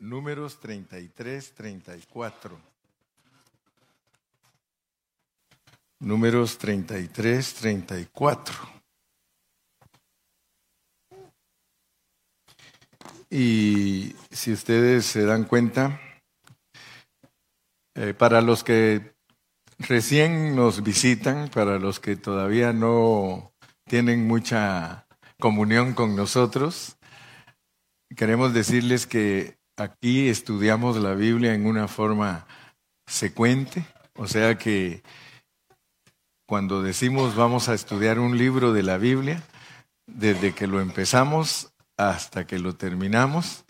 números 33, 34. Números 33, 34. Y si ustedes se dan cuenta, eh, para los que recién nos visitan, para los que todavía no tienen mucha comunión con nosotros, queremos decirles que aquí estudiamos la Biblia en una forma secuente, o sea que cuando decimos vamos a estudiar un libro de la Biblia, desde que lo empezamos hasta que lo terminamos,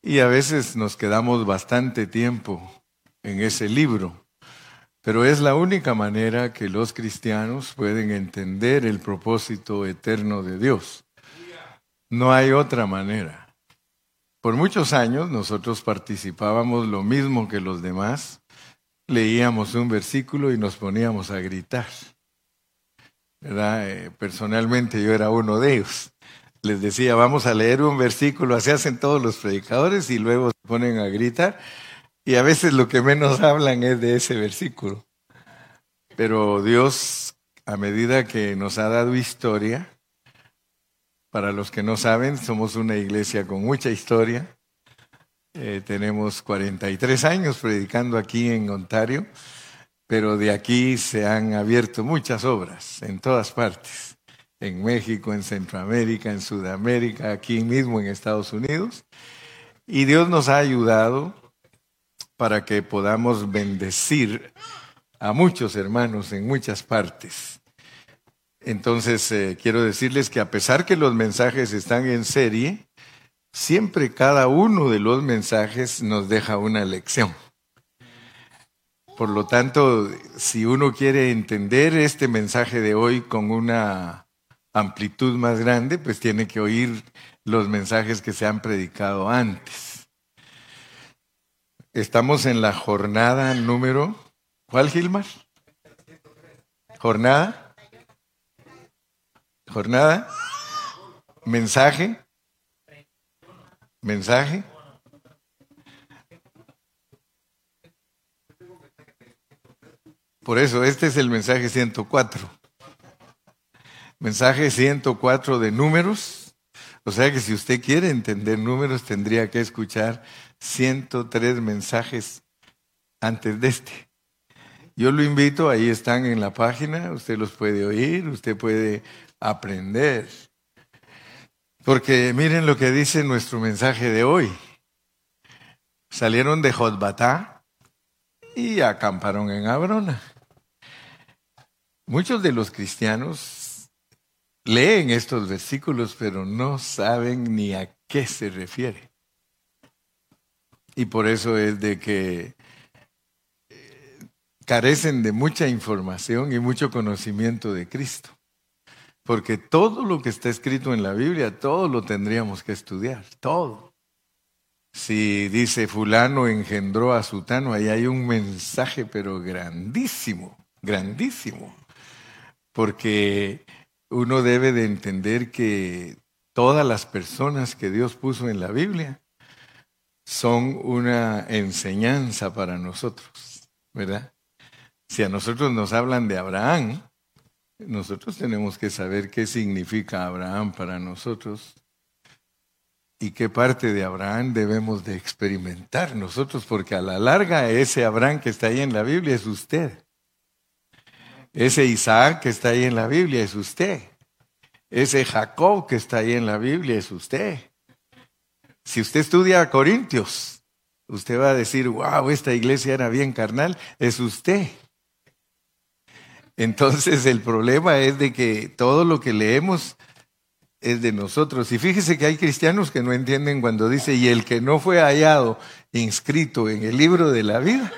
y a veces nos quedamos bastante tiempo en ese libro, pero es la única manera que los cristianos pueden entender el propósito eterno de Dios. No hay otra manera. Por muchos años nosotros participábamos lo mismo que los demás, leíamos un versículo y nos poníamos a gritar. Eh, personalmente yo era uno de ellos. Les decía, vamos a leer un versículo, así hacen todos los predicadores y luego se ponen a gritar. Y a veces lo que menos hablan es de ese versículo. Pero Dios, a medida que nos ha dado historia, para los que no saben, somos una iglesia con mucha historia. Eh, tenemos 43 años predicando aquí en Ontario, pero de aquí se han abierto muchas obras en todas partes, en México, en Centroamérica, en Sudamérica, aquí mismo en Estados Unidos. Y Dios nos ha ayudado para que podamos bendecir a muchos hermanos en muchas partes. Entonces, eh, quiero decirles que a pesar que los mensajes están en serie, siempre cada uno de los mensajes nos deja una lección. Por lo tanto, si uno quiere entender este mensaje de hoy con una amplitud más grande, pues tiene que oír los mensajes que se han predicado antes. Estamos en la jornada número, ¿cuál Gilmar? Jornada jornada, mensaje, mensaje. Por eso, este es el mensaje 104. Mensaje 104 de números. O sea que si usted quiere entender números, tendría que escuchar 103 mensajes antes de este. Yo lo invito, ahí están en la página, usted los puede oír, usted puede aprender. Porque miren lo que dice nuestro mensaje de hoy. Salieron de Jotbatá y acamparon en Abrona. Muchos de los cristianos leen estos versículos, pero no saben ni a qué se refiere. Y por eso es de que eh, carecen de mucha información y mucho conocimiento de Cristo. Porque todo lo que está escrito en la Biblia, todo lo tendríamos que estudiar, todo. Si dice fulano engendró a sutano, ahí hay un mensaje, pero grandísimo, grandísimo. Porque uno debe de entender que todas las personas que Dios puso en la Biblia son una enseñanza para nosotros, ¿verdad? Si a nosotros nos hablan de Abraham, nosotros tenemos que saber qué significa Abraham para nosotros y qué parte de Abraham debemos de experimentar nosotros, porque a la larga ese Abraham que está ahí en la Biblia es usted. Ese Isaac que está ahí en la Biblia es usted. Ese Jacob que está ahí en la Biblia es usted. Si usted estudia Corintios, usted va a decir, wow, esta iglesia era bien carnal, es usted. Entonces el problema es de que todo lo que leemos es de nosotros. Y fíjese que hay cristianos que no entienden cuando dice, y el que no fue hallado inscrito en el libro de la vida,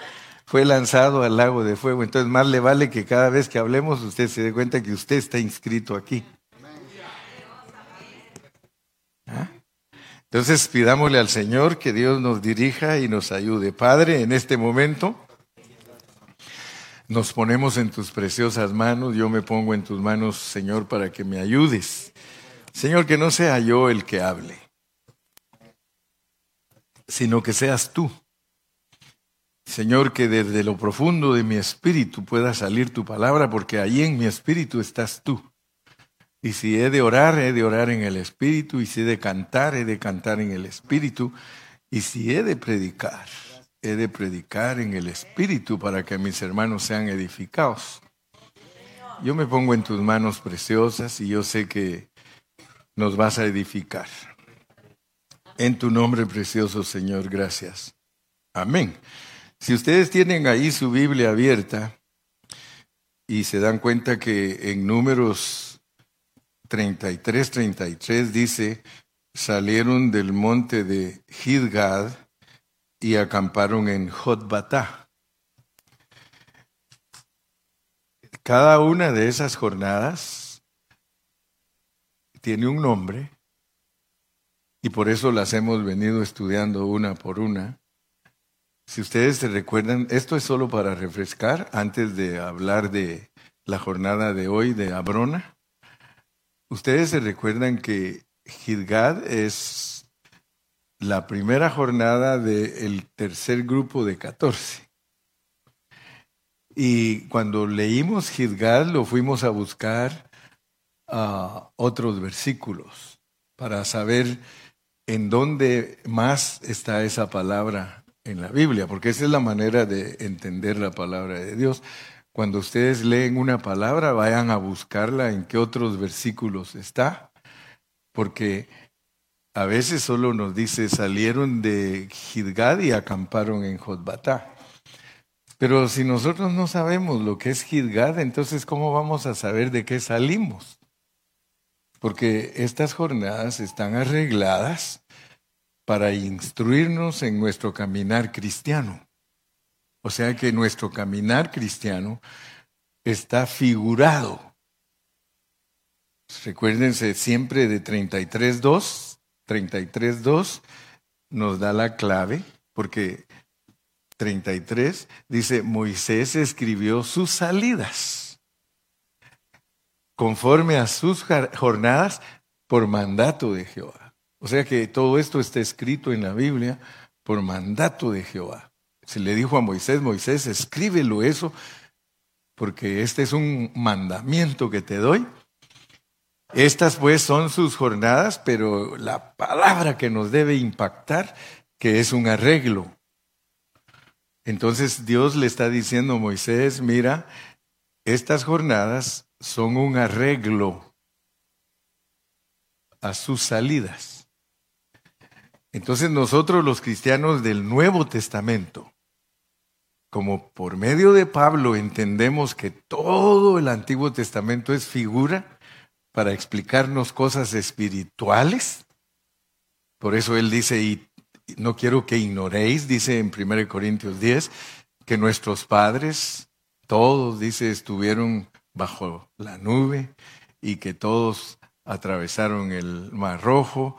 fue lanzado al lago de fuego. Entonces más le vale que cada vez que hablemos usted se dé cuenta que usted está inscrito aquí. ¿Ah? Entonces pidámosle al Señor que Dios nos dirija y nos ayude. Padre, en este momento nos ponemos en tus preciosas manos, yo me pongo en tus manos, Señor, para que me ayudes. Señor, que no sea yo el que hable, sino que seas tú. Señor, que desde lo profundo de mi espíritu pueda salir tu palabra, porque allí en mi espíritu estás tú. Y si he de orar, he de orar en el espíritu, y si he de cantar, he de cantar en el espíritu, y si he de predicar, he de predicar en el espíritu para que mis hermanos sean edificados. Yo me pongo en tus manos preciosas y yo sé que nos vas a edificar. En tu nombre precioso, Señor, gracias. Amén. Si ustedes tienen ahí su Biblia abierta y se dan cuenta que en números 33, 33 dice, salieron del monte de Gidgad y acamparon en Jotbatá. Cada una de esas jornadas tiene un nombre y por eso las hemos venido estudiando una por una. Si ustedes se recuerdan, esto es solo para refrescar antes de hablar de la jornada de hoy de Abrona. Ustedes se recuerdan que Gilgad es la primera jornada del tercer grupo de 14. Y cuando leímos Gilgad lo fuimos a buscar a otros versículos para saber en dónde más está esa palabra en la Biblia, porque esa es la manera de entender la palabra de Dios. Cuando ustedes leen una palabra, vayan a buscarla en qué otros versículos está, porque a veces solo nos dice salieron de Gidgad y acamparon en Jotbatá. Pero si nosotros no sabemos lo que es Gidgad, entonces ¿cómo vamos a saber de qué salimos? porque estas jornadas están arregladas para instruirnos en nuestro caminar cristiano. O sea que nuestro caminar cristiano está figurado. Recuérdense siempre de 33.2, 33.2 nos da la clave, porque 33 dice, Moisés escribió sus salidas conforme a sus jornadas por mandato de Jehová. O sea que todo esto está escrito en la Biblia por mandato de Jehová. Se le dijo a Moisés, Moisés, escríbelo eso, porque este es un mandamiento que te doy. Estas pues son sus jornadas, pero la palabra que nos debe impactar, que es un arreglo. Entonces Dios le está diciendo a Moisés, mira, estas jornadas son un arreglo a sus salidas. Entonces nosotros los cristianos del Nuevo Testamento, como por medio de Pablo entendemos que todo el Antiguo Testamento es figura para explicarnos cosas espirituales, por eso él dice, y no quiero que ignoréis, dice en 1 Corintios 10, que nuestros padres, todos, dice, estuvieron bajo la nube y que todos atravesaron el Mar Rojo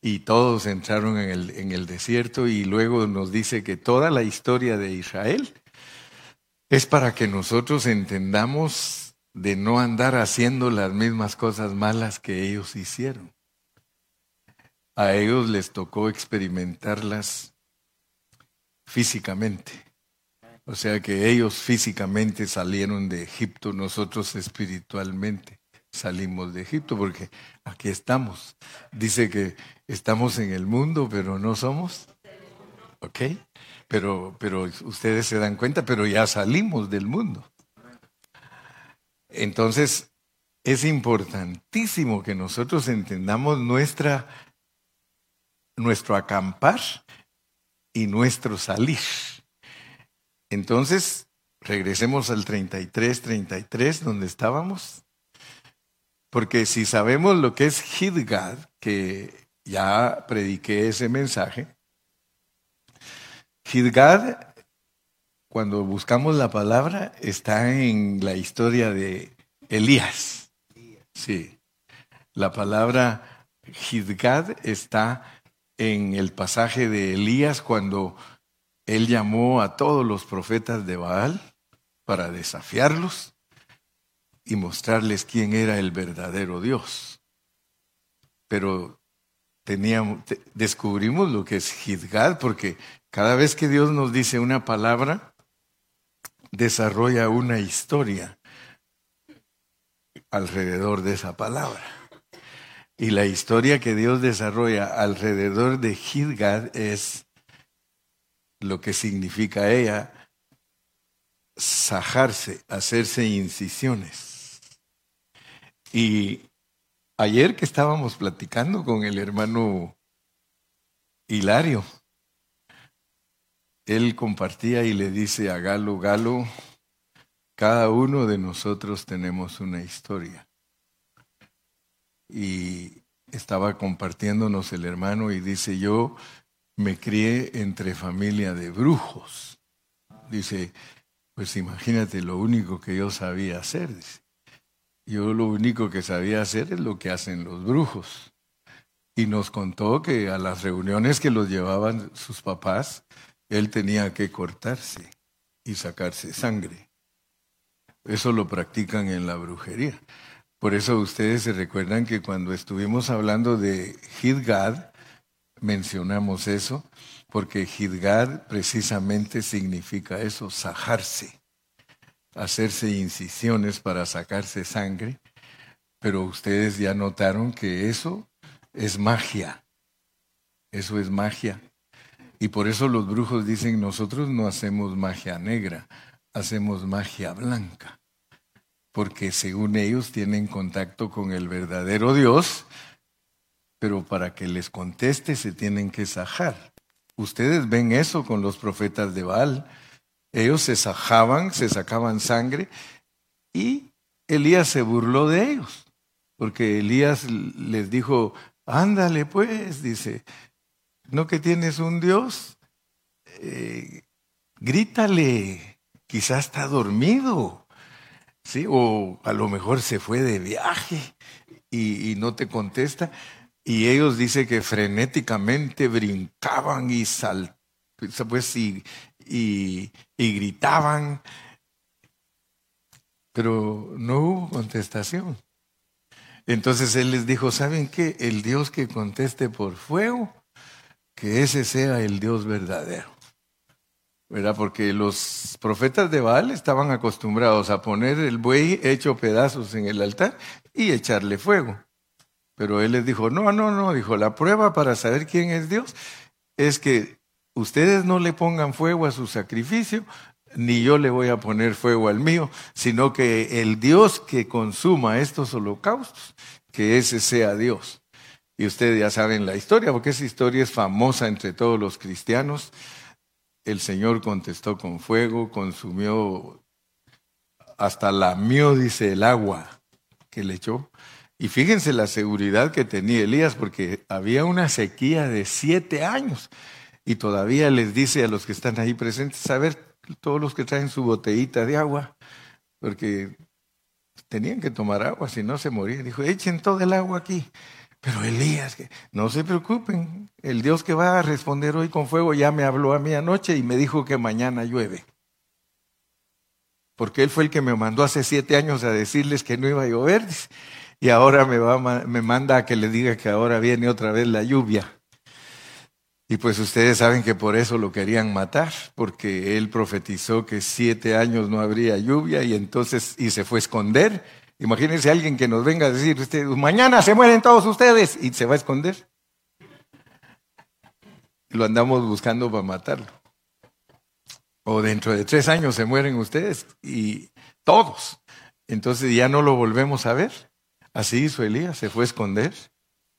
y todos entraron en el, en el desierto y luego nos dice que toda la historia de Israel es para que nosotros entendamos de no andar haciendo las mismas cosas malas que ellos hicieron. A ellos les tocó experimentarlas físicamente. O sea que ellos físicamente salieron de Egipto, nosotros espiritualmente salimos de Egipto, porque aquí estamos. Dice que estamos en el mundo, pero no somos. ¿Ok? Pero, pero ustedes se dan cuenta, pero ya salimos del mundo. Entonces, es importantísimo que nosotros entendamos nuestra, nuestro acampar y nuestro salir. Entonces, regresemos al 33, 33, donde estábamos. Porque si sabemos lo que es Hidgad, que ya prediqué ese mensaje, Hidgad, cuando buscamos la palabra, está en la historia de Elías. Sí. La palabra Hidgad está en el pasaje de Elías cuando él llamó a todos los profetas de Baal para desafiarlos y mostrarles quién era el verdadero Dios. Pero teníamos, descubrimos lo que es Gidgad, porque cada vez que Dios nos dice una palabra, desarrolla una historia alrededor de esa palabra. Y la historia que Dios desarrolla alrededor de Gidgad es lo que significa ella sajarse, hacerse incisiones. Y ayer que estábamos platicando con el hermano Hilario, él compartía y le dice a Galo, Galo, cada uno de nosotros tenemos una historia y estaba compartiéndonos el hermano y dice, yo me crié entre familia de brujos. Dice, pues imagínate lo único que yo sabía hacer. Yo lo único que sabía hacer es lo que hacen los brujos. Y nos contó que a las reuniones que los llevaban sus papás, él tenía que cortarse y sacarse sangre. Eso lo practican en la brujería. Por eso ustedes se recuerdan que cuando estuvimos hablando de Hidgad, mencionamos eso, porque Hidgad precisamente significa eso, sajarse, hacerse incisiones para sacarse sangre, pero ustedes ya notaron que eso es magia, eso es magia. Y por eso los brujos dicen, nosotros no hacemos magia negra, hacemos magia blanca porque según ellos tienen contacto con el verdadero Dios, pero para que les conteste se tienen que sajar. Ustedes ven eso con los profetas de Baal. Ellos se sajaban, se sacaban sangre y Elías se burló de ellos, porque Elías les dijo, ándale pues, dice, ¿no que tienes un Dios? Eh, grítale, quizás está dormido. ¿sí? O a lo mejor se fue de viaje y, no te contesta. Y ellos dicen que frenéticamente brincaban y sal, pues, y, y gritaban, pero no hubo contestación. Entonces él les dijo, ¿saben qué? El Dios que conteste por fuego, que ese sea el Dios verdadero. ¿verdad? Porque los profetas de Baal estaban acostumbrados a poner el buey hecho pedazos en el altar y echarle fuego. Pero él les dijo, no, no, no, dijo, la prueba para saber quién es Dios es que ustedes no le pongan fuego a su sacrificio, ni yo le voy a poner fuego al mío, sino que el Dios que consuma estos holocaustos, que ese sea Dios. Y ustedes ya saben la historia, porque esa historia es famosa entre todos los cristianos. El Señor contestó con fuego, consumió, hasta lamió, dice, el agua que le echó. Y fíjense la seguridad que tenía Elías, porque había una sequía de siete años. Y todavía les dice a los que están ahí presentes, a ver, todos los que traen su botellita de agua, porque tenían que tomar agua, si no se morían. Dijo, echen todo el agua aquí. Pero Elías, no se preocupen, el Dios que va a responder hoy con fuego ya me habló a mí anoche y me dijo que mañana llueve. Porque Él fue el que me mandó hace siete años a decirles que no iba a llover y ahora me, va, me manda a que le diga que ahora viene otra vez la lluvia. Y pues ustedes saben que por eso lo querían matar, porque él profetizó que siete años no habría lluvia y entonces y se fue a esconder Imagínense alguien que nos venga a decir, usted, mañana se mueren todos ustedes y se va a esconder. Lo andamos buscando para matarlo. O dentro de tres años se mueren ustedes y todos. Entonces ya no lo volvemos a ver. Así hizo Elías, se fue a esconder.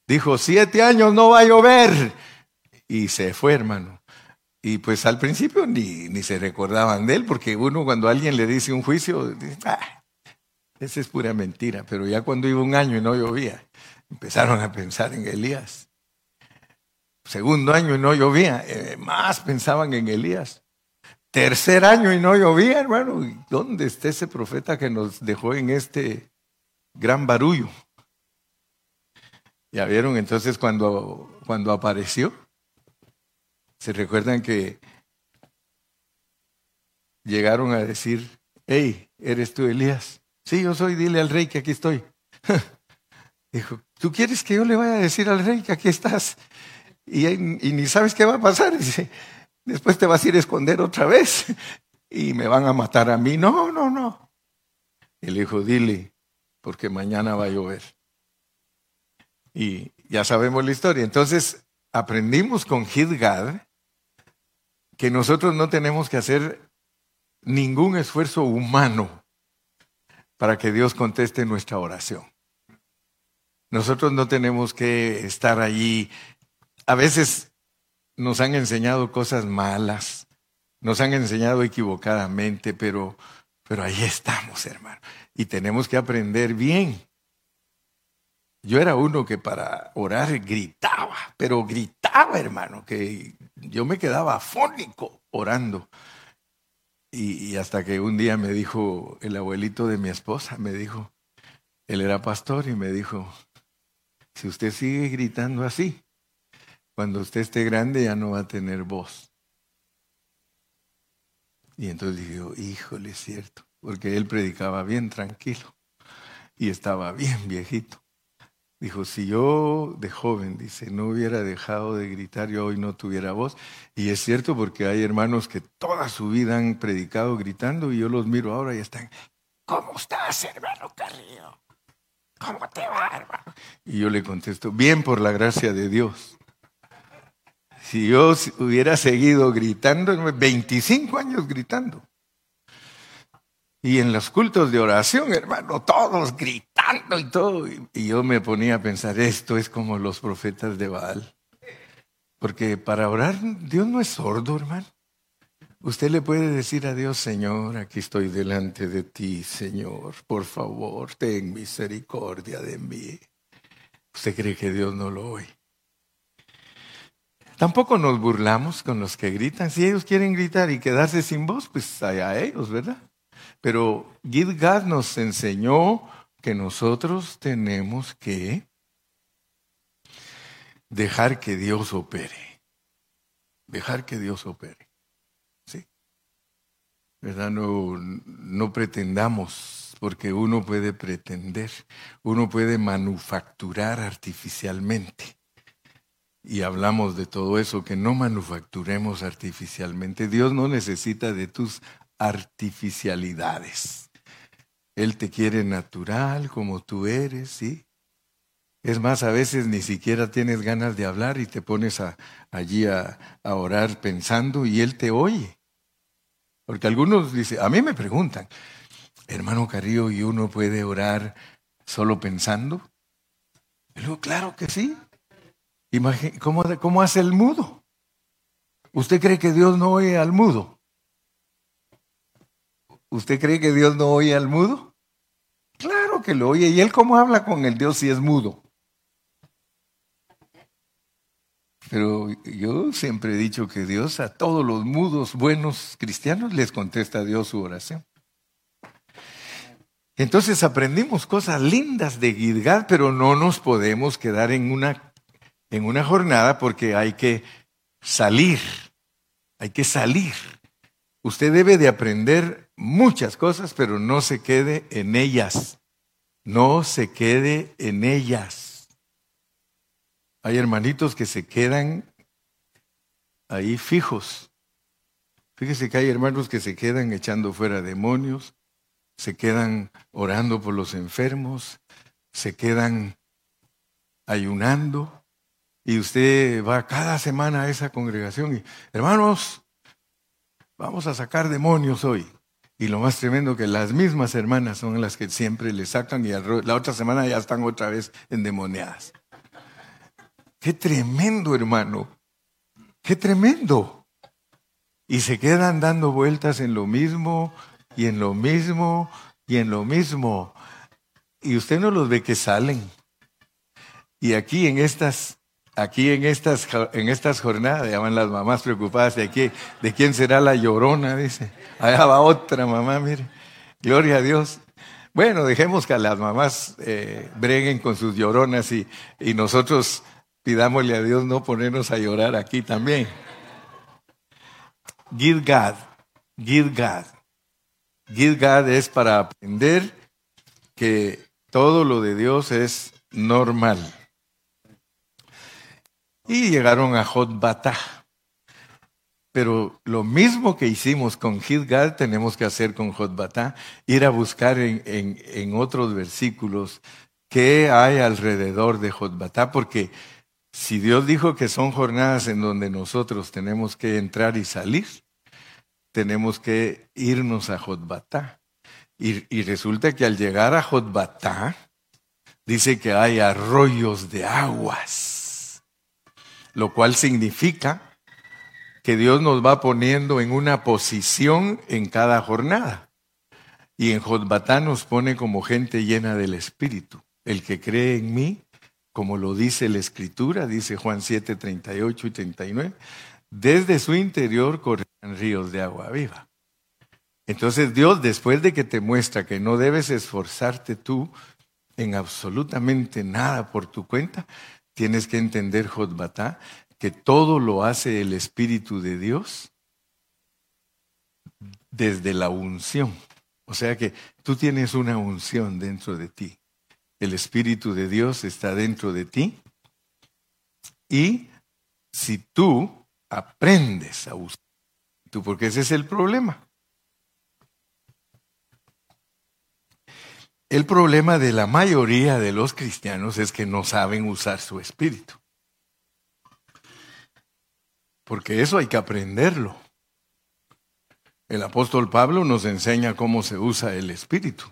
Dijo, siete años no va a llover. Y se fue, hermano. Y pues al principio ni, ni se recordaban de él, porque uno cuando alguien le dice un juicio, dice, ah, esa es pura mentira, pero ya cuando iba un año y no llovía, empezaron a pensar en Elías. Segundo año y no llovía, eh, más pensaban en Elías. Tercer año y no llovía, hermano. ¿Dónde está ese profeta que nos dejó en este gran barullo? Ya vieron entonces cuando, cuando apareció. Se recuerdan que llegaron a decir, hey, ¿eres tú Elías? Sí, yo soy, dile al rey que aquí estoy. Dijo, ¿tú quieres que yo le vaya a decir al rey que aquí estás? Y, ni sabes qué va a pasar. Dice, después te vas a ir a esconder otra vez y me van a matar a mí. No, no, no. Y le dijo, dile, porque mañana va a llover. Y ya sabemos la historia. Entonces, aprendimos con Hidgad que nosotros no tenemos que hacer ningún esfuerzo humano para que Dios conteste nuestra oración. Nosotros no tenemos que estar allí. A veces nos han enseñado cosas malas, nos han enseñado equivocadamente, pero, pero ahí estamos, hermano. Y tenemos que aprender bien. Yo era uno que para orar gritaba, pero gritaba, hermano, que yo me quedaba afónico orando. Y, hasta que un día me dijo el abuelito de mi esposa, me dijo, él era pastor y me dijo, si usted sigue gritando así, cuando usted esté grande ya no va a tener voz. Y entonces dije, híjole, es cierto, porque él predicaba bien tranquilo y estaba bien viejito. Dijo, si yo de joven, dice, no hubiera dejado de gritar, yo hoy no tuviera voz. Y es cierto porque hay hermanos que toda su vida han predicado gritando y yo los miro ahora y están, ¿cómo estás, hermano Carrillo? ¿Cómo te va? Y yo le contesto, bien por la gracia de Dios. Si yo hubiera seguido gritando, 25 años gritando. Y en los cultos de oración, hermano, todos gritando y todo. Y yo me ponía a pensar, esto es como los profetas de Baal. Porque para orar, Dios no es sordo, hermano. Usted le puede decir a Dios, Señor, aquí estoy delante de ti, Señor, por favor, ten misericordia de mí. ¿Usted cree que Dios no lo oye? Tampoco nos burlamos con los que gritan. Si ellos quieren gritar y quedarse sin voz, pues allá ellos, ¿verdad? Pero Gidgad nos enseñó que nosotros tenemos que dejar que Dios opere. Dejar que Dios opere. ¿Sí? ¿Verdad? No, no pretendamos, porque uno puede pretender, uno puede manufacturar artificialmente. Y hablamos de todo eso, que no manufacturemos artificialmente. Dios no necesita de tus artificialidades. Él te quiere natural como tú eres, ¿sí? Es más, a veces ni siquiera tienes ganas de hablar y te pones allí a, orar pensando y Él te oye. Porque algunos dicen, a mí me preguntan, hermano Carrillo, ¿y uno puede orar solo pensando? Y claro que sí. ¿Cómo, ¿Cómo hace el mudo? ¿Usted cree que Dios no oye al mudo? ¿Usted cree que Dios no oye al mudo? Claro que lo oye. ¿Y él cómo habla con el Dios si es mudo? Pero yo siempre he dicho que Dios a todos los mudos buenos cristianos les contesta a Dios su oración. Entonces aprendimos cosas lindas de Gilgal, pero no nos podemos quedar en una, en una jornada porque hay que salir, hay que salir. Usted debe de aprender muchas cosas, pero no se quede en ellas. No se quede en ellas. Hay hermanitos que se quedan ahí fijos. Fíjese que hay hermanos que se quedan echando fuera demonios, se quedan orando por los enfermos, se quedan ayunando. Y usted va cada semana a esa congregación y, hermanos, vamos a sacar demonios hoy. Y lo más tremendo que las mismas hermanas son las que siempre le sacan y la otra semana ya están otra vez endemoniadas. Qué tremendo, hermano. Qué tremendo. Y se quedan dando vueltas en lo mismo y en lo mismo y en lo mismo. Y usted no los ve que salen. Y aquí en estas aquí en estas, en estas jornadas, llaman las mamás preocupadas de, aquí, de quién será la llorona, dice. Allá va otra mamá, mire. Gloria a Dios. Bueno, dejemos que las mamás eh, breguen con sus lloronas y, y nosotros pidámosle a Dios no ponernos a llorar aquí también. Gilgad, Gilgad. Gilgad es para aprender que todo lo de Dios es normal. Y llegaron a Jotbatá. Pero lo mismo que hicimos con Gilgal tenemos que hacer con Jotbatá, ir a buscar en, en, otros versículos qué hay alrededor de Jotbatá, porque si Dios dijo que son jornadas en donde nosotros tenemos que entrar y salir, tenemos que irnos a Jotbatá. Y, y resulta que al llegar a Jotbatá, dice que hay arroyos de aguas, lo cual significa que Dios nos va poniendo en una posición en cada jornada. Y en Jotbatá nos pone como gente llena del Espíritu. El que cree en mí, como lo dice la Escritura, dice Juan 7, 38 y 39, desde su interior corren ríos de agua viva. Entonces Dios, después de que te muestra que no debes esforzarte tú en absolutamente nada por tu cuenta, tienes que entender Jotbatá que todo lo hace el Espíritu de Dios desde la unción. O sea que tú tienes una unción dentro de ti. El Espíritu de Dios está dentro de ti. Y si tú aprendes a usar, tú, porque ese es el problema. El problema de la mayoría de los cristianos es que no saben usar su espíritu. Porque eso hay que aprenderlo. El apóstol Pablo nos enseña cómo se usa el espíritu.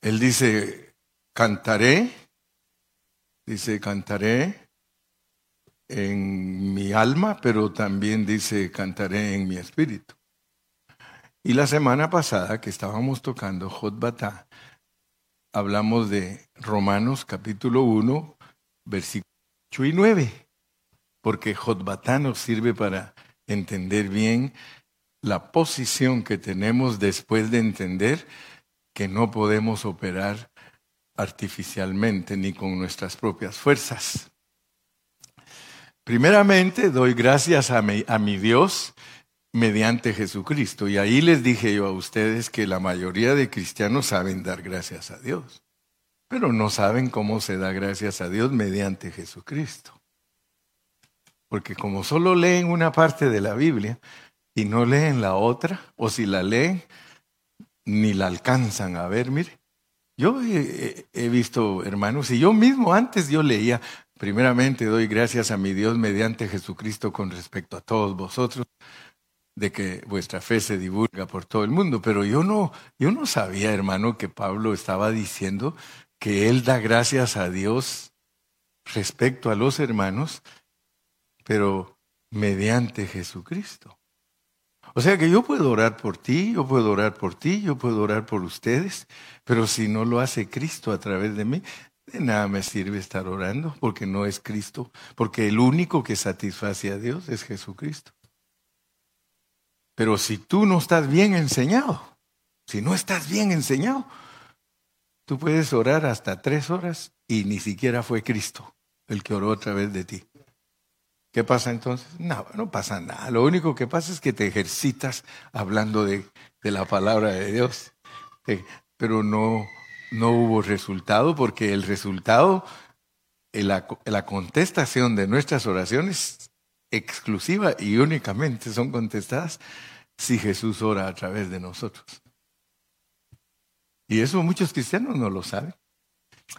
Él dice, cantaré, dice, cantaré en mi alma, pero también dice, cantaré en mi espíritu. Y la semana pasada que estábamos tocando Jotbatá, hablamos de Romanos capítulo 1, versículos 8 y 9 porque Jotbatá nos sirve para entender bien la posición que tenemos después de entender que no podemos operar artificialmente ni con nuestras propias fuerzas. Primeramente, doy gracias a mi, Dios mediante Jesucristo. Y ahí les dije yo a ustedes que la mayoría de cristianos saben dar gracias a Dios, pero no saben cómo se da gracias a Dios mediante Jesucristo. Porque como solo leen una parte de la Biblia y no leen la otra, o si la leen, ni la alcanzan a ver, mire. Yo he, visto, hermanos, y yo mismo antes yo leía, primeramente doy gracias a mi Dios mediante Jesucristo con respecto a todos vosotros, de que vuestra fe se divulga por todo el mundo, pero yo no, yo no sabía, hermano, que Pablo estaba diciendo que él da gracias a Dios respecto a los hermanos pero mediante Jesucristo. O sea que yo puedo orar por ti, yo puedo orar por ti, yo puedo orar por ustedes, pero si no lo hace Cristo a través de mí, de nada me sirve estar orando, porque no es Cristo, porque el único que satisface a Dios es Jesucristo. Pero si tú no estás bien enseñado, si no estás bien enseñado, tú puedes orar hasta tres horas y ni siquiera fue Cristo el que oró a través de ti. ¿Qué pasa entonces? No, no pasa nada. Lo único que pasa es que te ejercitas hablando de, la palabra de Dios. Eh, pero no, no hubo resultado porque el resultado, la, la contestación de nuestras oraciones exclusiva y únicamente son contestadas si Jesús ora a través de nosotros. Y eso muchos cristianos no lo saben.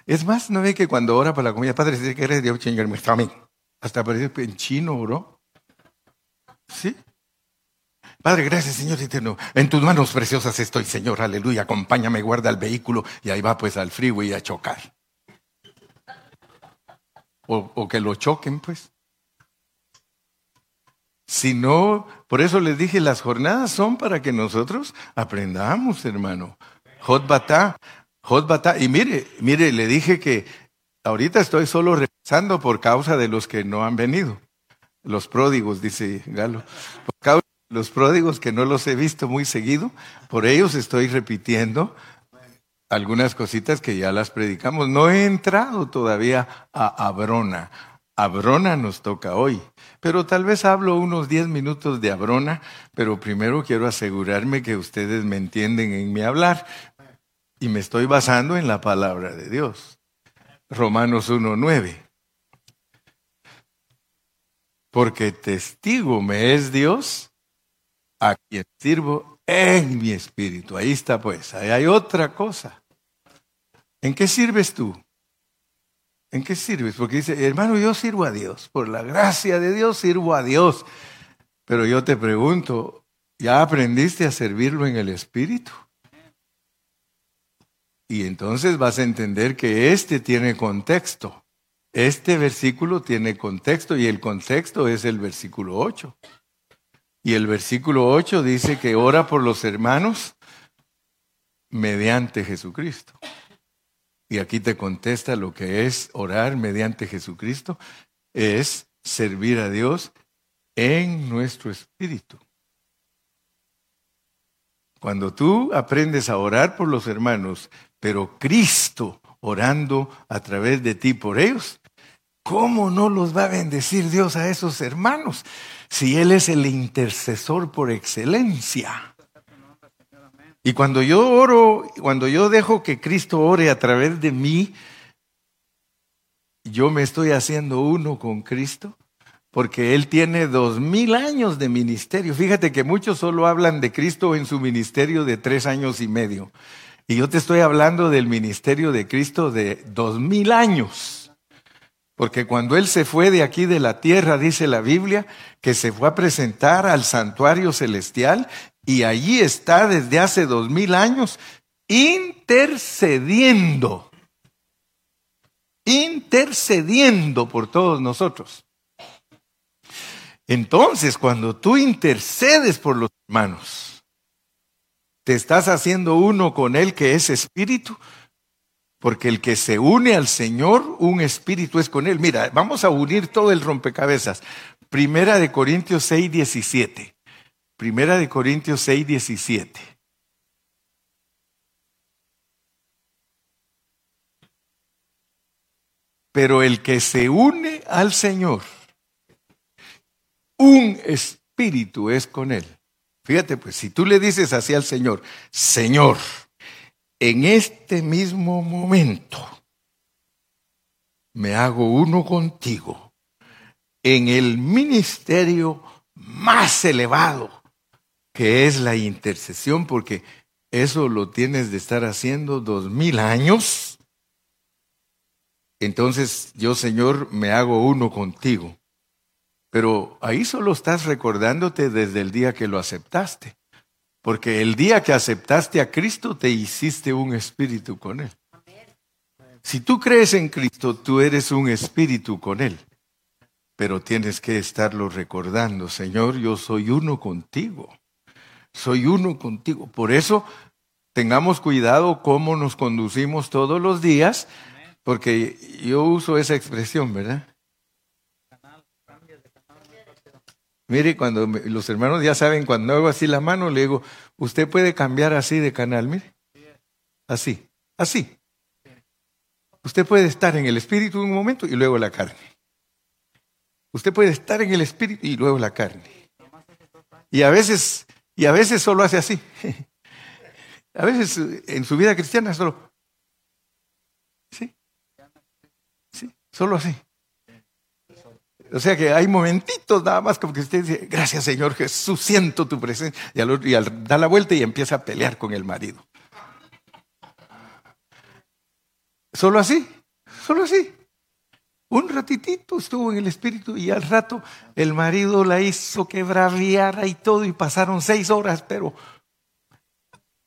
Es más, ¿no ve que cuando ora para la comida, Padre, si quieres, Dios chingar, me está a mí. Hasta parece en chino, bro. ¿Sí? Padre, gracias, Señor eterno. En tus manos preciosas estoy, Señor. Aleluya. Acompáñame, guarda el vehículo y ahí va pues al freeway a chocar. O, o que lo choquen, pues. Si no, por eso les dije, las jornadas son para que nosotros aprendamos, hermano. Jotbatá, Jotbatá. Y mire, mire, le dije que Ahorita estoy solo repasando por causa de los que no han venido. Los pródigos, dice Galo. Por causa de los pródigos que no los he visto muy seguido, por ellos estoy repitiendo algunas cositas que ya las predicamos. No he entrado todavía a Abrona. Abrona nos toca hoy, pero tal vez hablo unos diez minutos de Abrona, pero primero quiero asegurarme que ustedes me entienden en mi hablar, Y me estoy basando en la palabra de Dios. Romanos 1.9. Porque testigo me es Dios a quien sirvo en mi espíritu. Ahí está pues, ahí hay otra cosa. ¿En qué sirves tú? ¿En qué sirves? Porque dice, hermano, yo sirvo a Dios. Por la gracia de Dios sirvo a Dios. Pero yo te pregunto, ¿ya aprendiste a servirlo en el espíritu? Y entonces vas a entender que este tiene contexto. Este versículo tiene contexto y el contexto es el versículo 8. Y el versículo 8 dice que ora por los hermanos mediante Jesucristo. Y aquí te contesta lo que es orar mediante Jesucristo, es servir a Dios en nuestro espíritu. Cuando tú aprendes a orar por los hermanos pero Cristo orando a través de ti por ellos, ¿cómo no los va a bendecir Dios a esos hermanos si Él es el intercesor por excelencia? Y cuando yo oro, cuando yo dejo que Cristo ore a través de mí, yo me estoy haciendo uno con Cristo, porque Él tiene dos mil años de ministerio. Fíjate que muchos solo hablan de Cristo en su ministerio de tres años y medio. Y yo te estoy hablando del ministerio de Cristo de dos mil años. Porque cuando Él se fue de aquí de la tierra, dice la Biblia, que se fue a presentar al santuario celestial y allí está desde hace dos mil años intercediendo, intercediendo por todos nosotros. Entonces, cuando tú intercedes por los hermanos, te estás haciendo uno con Él que es espíritu, porque el que se une al Señor, un espíritu es con Él. Mira, vamos a unir todo el rompecabezas. Primera de Corintios 6, 17. Primera de Corintios 6, 17. Pero el que se une al Señor, un espíritu es con Él. Fíjate, pues si tú le dices así al Señor, Señor, en este mismo momento me hago uno contigo en el ministerio más elevado que es la intercesión, porque eso lo tienes de estar haciendo dos mil años. Entonces yo, Señor, me hago uno contigo. Pero ahí solo estás recordándote desde el día que lo aceptaste. Porque el día que aceptaste a Cristo te hiciste un espíritu con Él. Si tú crees en Cristo, tú eres un espíritu con Él. Pero tienes que estarlo recordando, Señor, yo soy uno contigo. Soy uno contigo. Por eso tengamos cuidado cómo nos conducimos todos los días, porque yo uso esa expresión, ¿verdad? Mire, cuando los hermanos ya saben, cuando hago así la mano, le digo, usted puede cambiar así de canal, mire. Así, así. Usted puede estar en el espíritu un momento y luego la carne. Usted puede estar en el espíritu y luego la carne. Y a veces, y a veces solo hace así. A veces en su vida cristiana solo. Sí. Sí, solo así. O sea que hay momentitos nada más como que usted dice, gracias Señor Jesús, siento tu presencia. Y al, y da la vuelta y empieza a pelear con el marido. Solo así, solo así. Un ratitito estuvo en el espíritu y al rato el marido la hizo que braviara y todo y pasaron seis horas, pero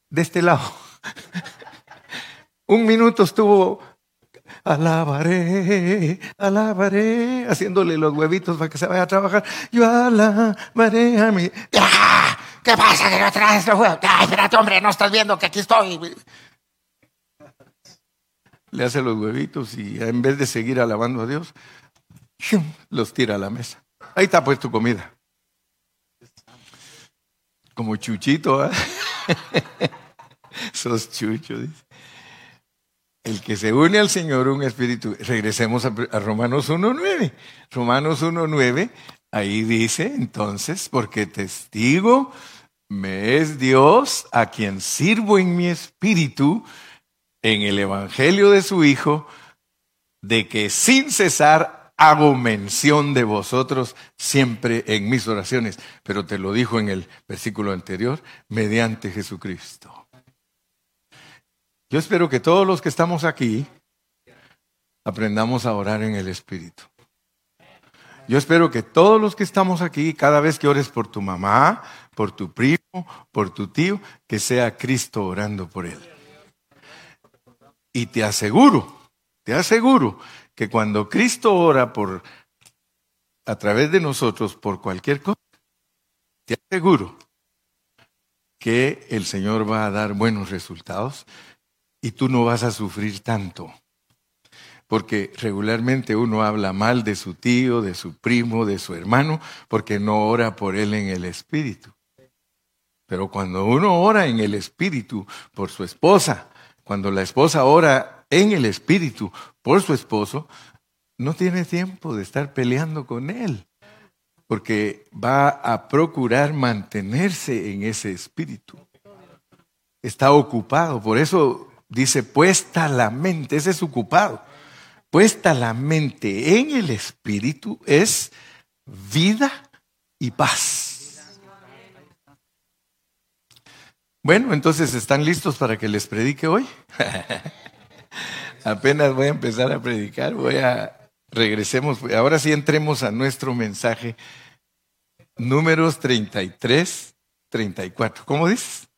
de este lado. Un minuto estuvo alabaré, alabaré, haciéndole los huevitos para que se vaya a trabajar. Yo alabaré a mi... ¡Ah! ¿Qué pasa que no traes los huevos? ¡Ay, espérate, hombre! No estás viendo que aquí estoy. Le hace los huevitos y en vez de seguir alabando a Dios, los tira a la mesa. Ahí está pues tu comida. Como chuchito, ¿eh? Sos chucho, dice. El que se une al Señor, un espíritu. Regresemos a, Romanos 1.9. Romanos 1.9, ahí dice entonces, porque testigo me es Dios a quien sirvo en mi espíritu en el Evangelio de su Hijo de que sin cesar hago mención de vosotros siempre en mis oraciones, pero te lo dijo en el versículo anterior, mediante Jesucristo. Yo espero que todos los que estamos aquí aprendamos a orar en el Espíritu. Yo espero que todos los que estamos aquí, cada vez que ores por tu mamá, por tu primo, por tu tío, que sea Cristo orando por él. Y te aseguro, te aseguro que cuando Cristo ora por a través de nosotros por cualquier cosa, te aseguro que el Señor va a dar buenos resultados y tú no vas a sufrir tanto. Porque regularmente uno habla mal de su tío, de su primo, de su hermano, porque no ora por él en el Espíritu. Pero cuando uno ora en el Espíritu por su esposa, cuando la esposa ora en el Espíritu por su esposo, no tiene tiempo de estar peleando con él, porque va a procurar mantenerse en ese Espíritu. Está ocupado, por eso dice puesta la mente, ese es ocupado. Puesta la mente en el Espíritu es vida y paz. Bueno, entonces, ¿están listos para que les predique hoy? Apenas voy a empezar a predicar, voy a regresemos, ahora sí entremos a nuestro mensaje números 33, 34. ¿Cómo dices?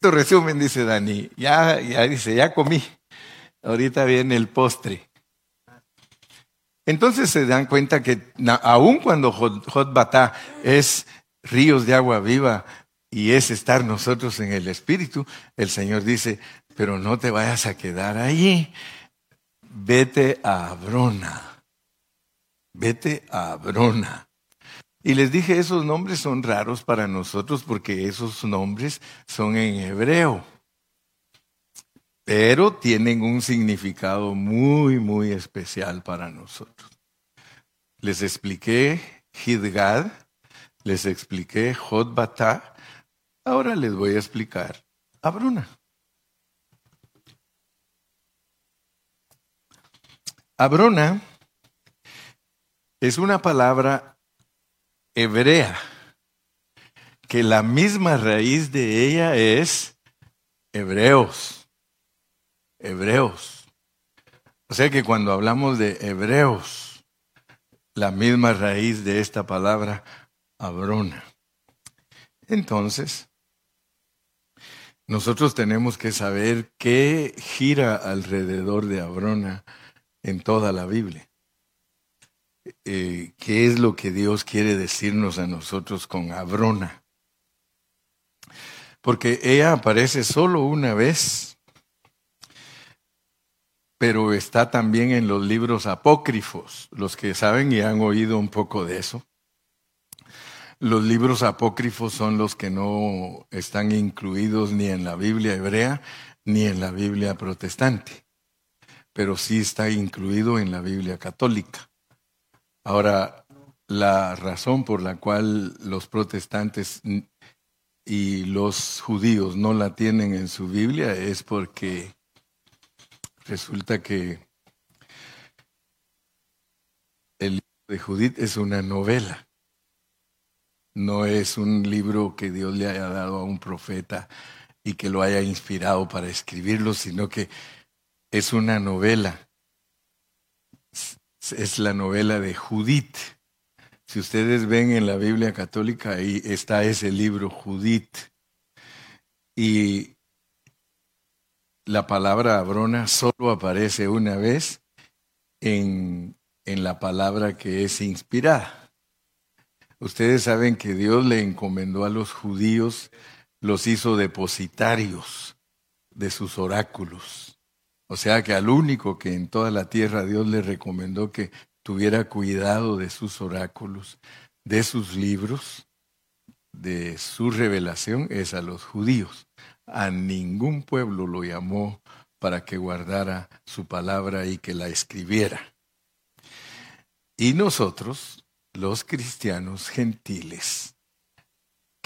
Resumen dice Dani, ya, ya dice, ya comí. Ahorita viene el postre. Entonces se dan cuenta que aun cuando Jotbatá es ríos de agua viva, y es estar nosotros en el Espíritu, el Señor dice, pero no te vayas a quedar allí, vete a Abrona, vete a Abrona. Y les dije, esos nombres son raros para nosotros porque esos nombres son en hebreo, pero tienen un significado muy, muy especial para nosotros. Les expliqué Hidgad, les expliqué Jotbatá, Ahora les voy a explicar a Bruna. Abrona es una palabra hebrea, que la misma raíz de ella es hebreos. Hebreos. O sea que cuando hablamos de hebreos, la misma raíz de esta palabra, Abrona. Entonces, nosotros tenemos que saber qué gira alrededor de Abrona en toda la Biblia. Eh, ¿Qué es lo que Dios quiere decirnos a nosotros con Abrona? Porque ella aparece solo una vez, pero está también en los libros apócrifos. Los que saben y han oído un poco de eso. Los libros apócrifos son los que no están incluidos ni en la Biblia hebrea ni en la Biblia protestante, pero sí está incluido en la Biblia católica. Ahora, la razón por la cual los protestantes y los judíos no la tienen en su Biblia es porque resulta que el libro de Judith es una novela no es un libro que Dios le haya dado a un profeta y que lo haya inspirado para escribirlo, sino que es una novela. Es la novela de Judith. Si ustedes ven en la Biblia católica, ahí está ese libro Judith. Y la palabra Abrona solo aparece una vez en, en la palabra que es inspirada. Ustedes saben que Dios le encomendó a los judíos, los hizo depositarios de sus oráculos. O sea que al único que en toda la tierra Dios le recomendó que tuviera cuidado de sus oráculos, de sus libros, de su revelación, es a los judíos. A ningún pueblo lo llamó para que guardara su palabra y que la escribiera. Y nosotros, los cristianos gentiles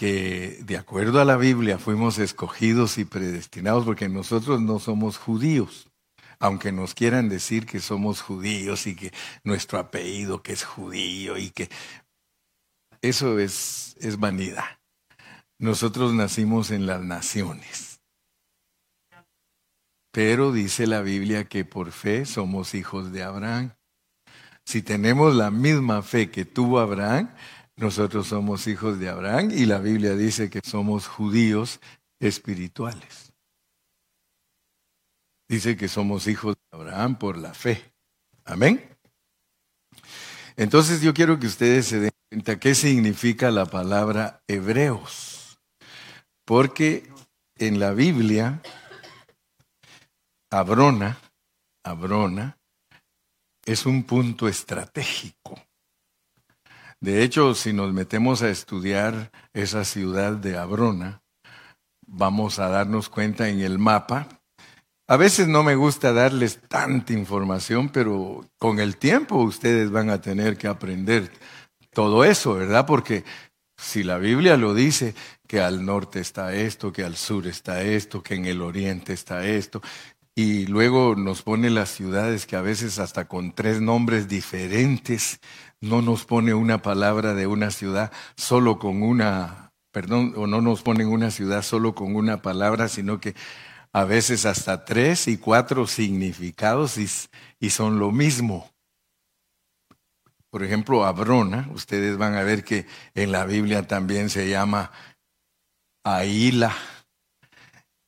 que de acuerdo a la Biblia fuimos escogidos y predestinados porque nosotros no somos judíos, aunque nos quieran decir que somos judíos y que nuestro apellido que es judío y que eso es, es vanidad. Nosotros nacimos en las naciones. Pero dice la Biblia que por fe somos hijos de Abraham. Si tenemos la misma fe que tuvo Abraham, nosotros somos hijos de Abraham y la Biblia dice que somos judíos espirituales. Dice que somos hijos de Abraham por la fe. Amén. Entonces yo quiero que ustedes se den cuenta qué significa la palabra hebreos. Porque en la Biblia, Abrona, Abrona, es un punto estratégico. De hecho, si nos metemos a estudiar esa ciudad de Abrona, vamos a darnos cuenta en el mapa. A veces no me gusta darles tanta información, pero con el tiempo ustedes van a tener que aprender todo eso, ¿verdad? Porque si la Biblia lo dice, que al norte está esto, que al sur está esto, que en el oriente está esto, y luego nos pone las ciudades que a veces hasta con tres nombres diferentes no nos pone una palabra de una ciudad solo con una, perdón, o no nos pone una ciudad solo con una palabra, sino que a veces hasta tres y cuatro significados y, y son lo mismo. Por ejemplo, Abrona, ustedes van a ver que en la Biblia también se llama Aila,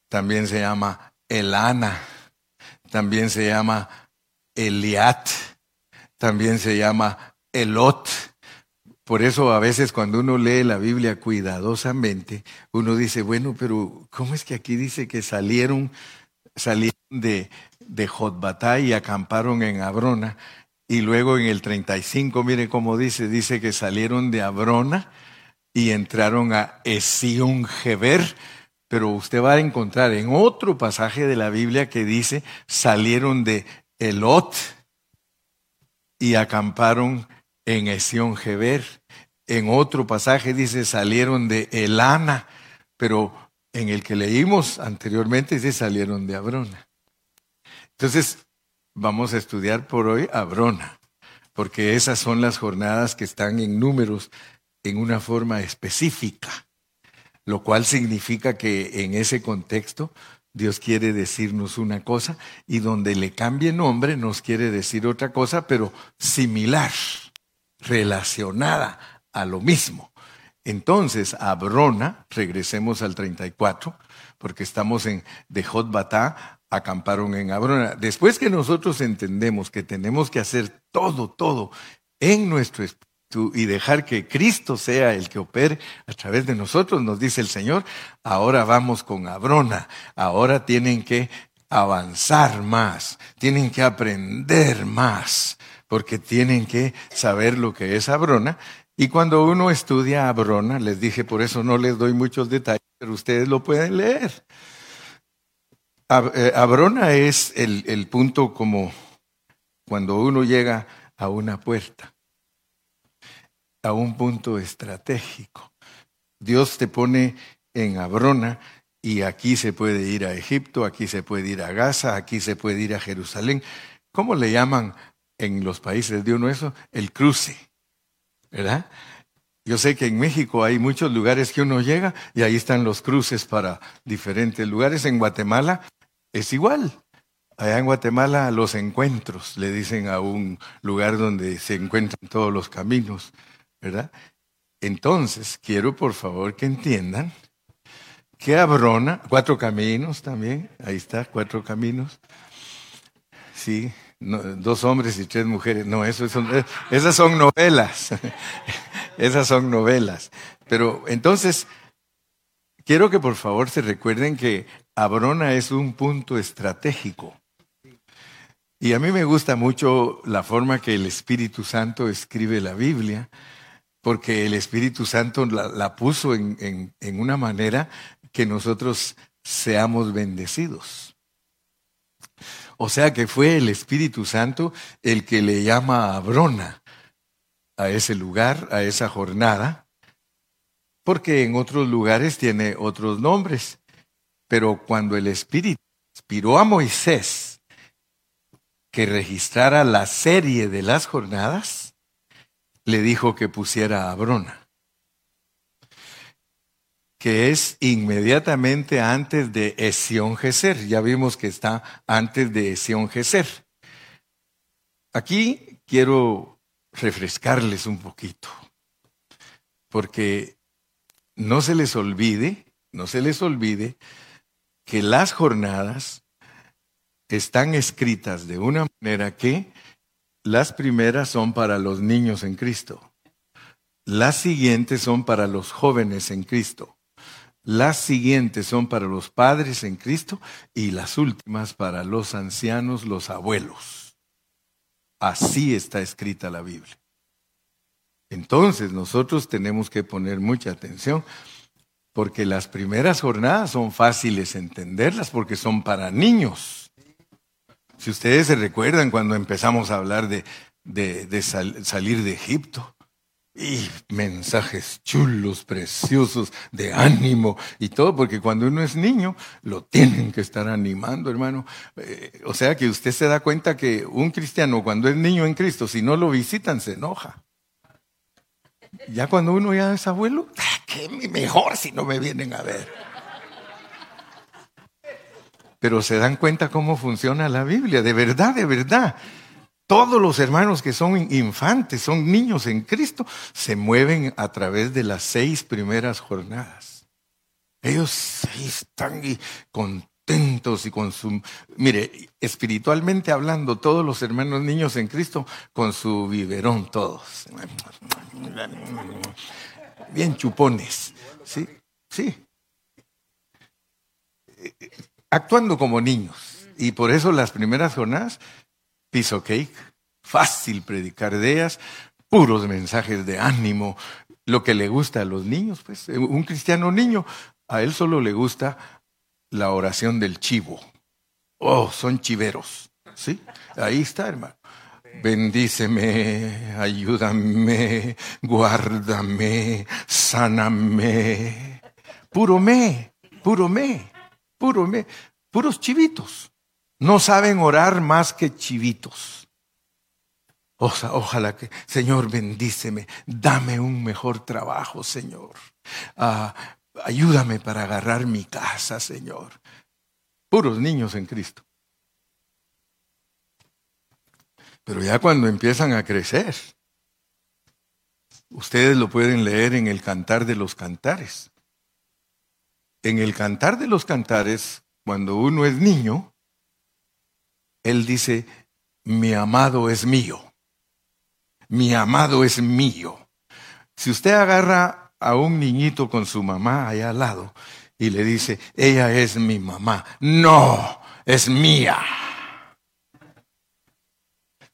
también se llama Elana, también se llama Eliat, también se llama Elot. Por eso a veces cuando uno lee la Biblia cuidadosamente, uno dice, bueno, pero ¿cómo es que aquí dice que salieron, salieron de, de Jotbatá y acamparon en Abrona? Y luego en el 35, mire cómo dice, dice que salieron de Abrona y entraron a Esión Geber, pero usted va a encontrar en otro pasaje de la Biblia que dice salieron de Elot y acamparon en Esión Geber. En otro pasaje dice salieron de Elana, pero en el que leímos anteriormente dice salieron de Abrona. Entonces, vamos a estudiar por hoy Abrona, porque esas son las jornadas que están en números en una forma específica, lo cual significa que en ese contexto Dios quiere decirnos una cosa y donde le cambie nombre nos quiere decir otra cosa, pero similar relacionada a lo mismo. Entonces, Abrona, regresemos al 34, porque estamos en de Jotbatá, acamparon en Abrona. Después que nosotros entendemos que tenemos que hacer todo, todo en nuestro y dejar que Cristo sea el que opere a través de nosotros, nos dice el Señor, ahora vamos con Abrona, ahora tienen que avanzar más, tienen que aprender más porque tienen que saber lo que es Abrona. Y cuando uno estudia Abrona, les dije, por eso no les doy muchos detalles, pero ustedes lo pueden leer. Eh, Abrona es el, el punto como cuando uno llega a una puerta, a un punto estratégico. Dios te pone en Abrona y aquí se puede ir a Egipto, aquí se puede ir a Gaza, aquí se puede ir a Jerusalén. ¿Cómo le llaman en los países de uno eso, el cruce, ¿verdad? Yo sé que en México hay muchos lugares que uno llega y ahí están los cruces para diferentes lugares. En Guatemala es igual. Allá en Guatemala los encuentros le dicen a un lugar donde se encuentran todos los caminos, ¿verdad? Entonces, quiero por favor que entiendan que Abrona, cuatro caminos también, ahí está, cuatro caminos. Sí, dos hombres y tres mujeres. No, eso son, esas son novelas. esas son novelas. Pero entonces, quiero que por favor se recuerden que Abrona es un punto estratégico. Y a mí me gusta mucho la forma que el Espíritu Santo escribe la Biblia, porque el Espíritu Santo la, puso en una manera que nosotros seamos bendecidos. O sea que fue el Espíritu Santo el que le llama a Brona a ese lugar, a esa jornada. porque en otros lugares tiene otros nombres. Pero cuando el Espíritu inspiró a Moisés que registrara la serie de las jornadas, le dijo que pusiera a Abrona, que es inmediatamente antes de Esión Geser. Ya vimos que está antes de Esión Geser. Aquí quiero refrescarles un poquito, porque no se les olvide, no se les olvide que las jornadas están escritas de una manera que las primeras son para los niños en Cristo, las siguientes son para los jóvenes en Cristo, las siguientes son para los padres en Cristo y las últimas para los ancianos, los abuelos. Así está escrita la Biblia. Entonces nosotros tenemos que poner mucha atención porque las primeras jornadas son fáciles entenderlas porque son para niños. Si ustedes se recuerdan cuando empezamos a hablar de, salir de Egipto, y mensajes chulos, preciosos, de ánimo y todo, porque cuando uno es niño, lo tienen que estar animando, hermano. Eh, o sea que usted se da cuenta que un cristiano cuando es niño en Cristo, si no lo visitan, se enoja. Ya cuando uno ya es abuelo, ah, que mejor si no me vienen a ver. Pero se dan cuenta cómo funciona la Biblia, de verdad, de verdad. Todos los hermanos que son infantes, son niños en Cristo, se mueven a través de las seis primeras jornadas. Ellos están con y con su... Mire, espiritualmente hablando, todos los hermanos niños en Cristo con su biberón, todos. Bien chupones. Sí, sí. Actuando como niños. Y por eso las primeras jornadas, piso cake, fácil predicar ideas, puros mensajes de ánimo, lo que le gusta a los niños, pues un cristiano niño, a él solo le gusta la oración del chivo. Oh, son chiveros. ¿Sí? Ahí está, hermano. Bendíceme, ayúdame, guárdame, sáname. Puro me, puro me, Puros chivitos. No saben orar más que chivitos. Ojalá que, Señor, bendíceme, dame un mejor trabajo, Señor. Ah, Ayúdame para agarrar mi casa, Señor. Puros niños en Cristo. Pero ya cuando empiezan a crecer, ustedes lo pueden leer en el Cantar de los Cantares. En el Cantar de los Cantares, cuando uno es niño, él dice, mi amado es mío. Mi amado es mío. Si usted agarra a un niñito con su mamá allá al lado y le dice, ella es mi mamá. No, es mía.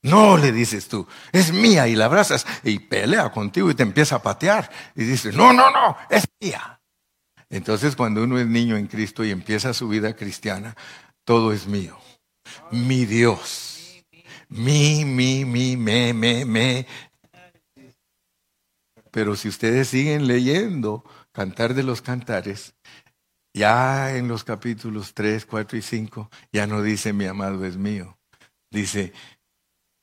No, le dices tú, es mía y la abrazas y pelea contigo y te empieza a patear y dice, no, no, no, es mía. Entonces cuando uno es niño en Cristo y empieza su vida cristiana, todo es mío. Mi Dios. Mi, mi, mi, me, me, me, pero si ustedes siguen leyendo Cantar de los Cantares, ya en los capítulos 3, 4 y 5, ya no dice mi amado es mío. Dice,